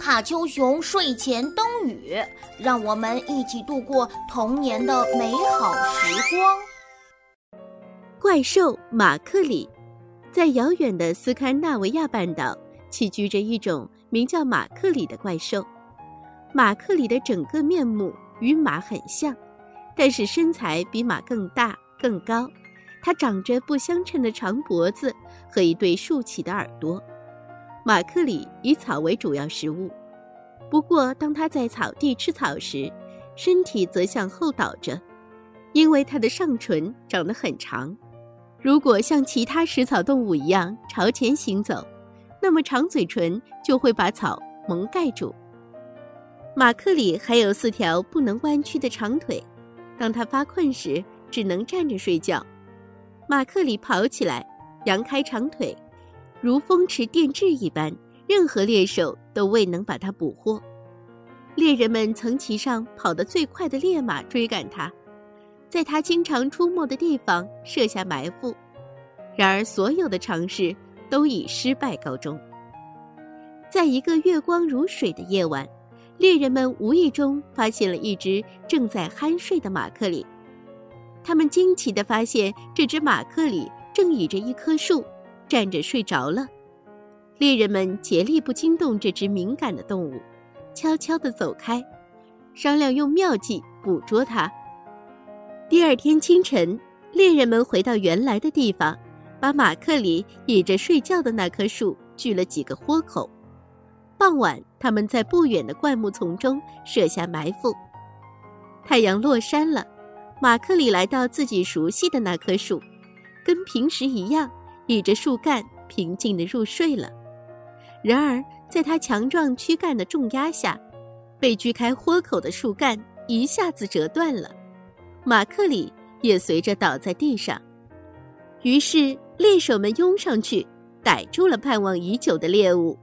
卡丘熊睡前灯语，让我们一起度过童年的美好时光。怪兽马克里，在遥远的斯堪纳维亚半岛栖居着一种名叫马克里的怪兽。马克里的整个面目与马很像，但是身材比马更大更高。它长着不相称的长脖子和一对竖起的耳朵。马克里以草为主要食物，不过当它在草地吃草时，身体则向后倒着，因为它的上唇长得很长。如果像其他食草动物一样朝前行走，那么长嘴唇就会把草蒙盖住。马克里还有四条不能弯曲的长腿，当他发困时只能站着睡觉。马克里跑起来，扬开长腿，如风驰电掣一般，任何猎手都未能把它捕获。猎人们曾骑上跑得最快的烈马追赶它。在他经常出没的地方设下埋伏，然而所有的尝试都以失败告终。在一个月光如水的夜晚，猎人们无意中发现了一只正在酣睡的马克里。他们惊奇地发现，这只马克里正倚着一棵树，站着睡着了。猎人们竭力不惊动这只敏感的动物，悄悄地走开，商量用妙计捕捉它。第二天清晨，猎人们回到原来的地方，把马克里倚着睡觉的那棵树锯了几个豁口。傍晚，他们在不远的灌木丛中设下埋伏。太阳落山了，马克里来到自己熟悉的那棵树，跟平时一样倚着树干，平静地入睡了。然而，在他强壮躯干的重压下，被锯开豁口的树干一下子折断了。马克里也随着倒在地上，于是猎手们拥上去，逮住了盼望已久的猎物。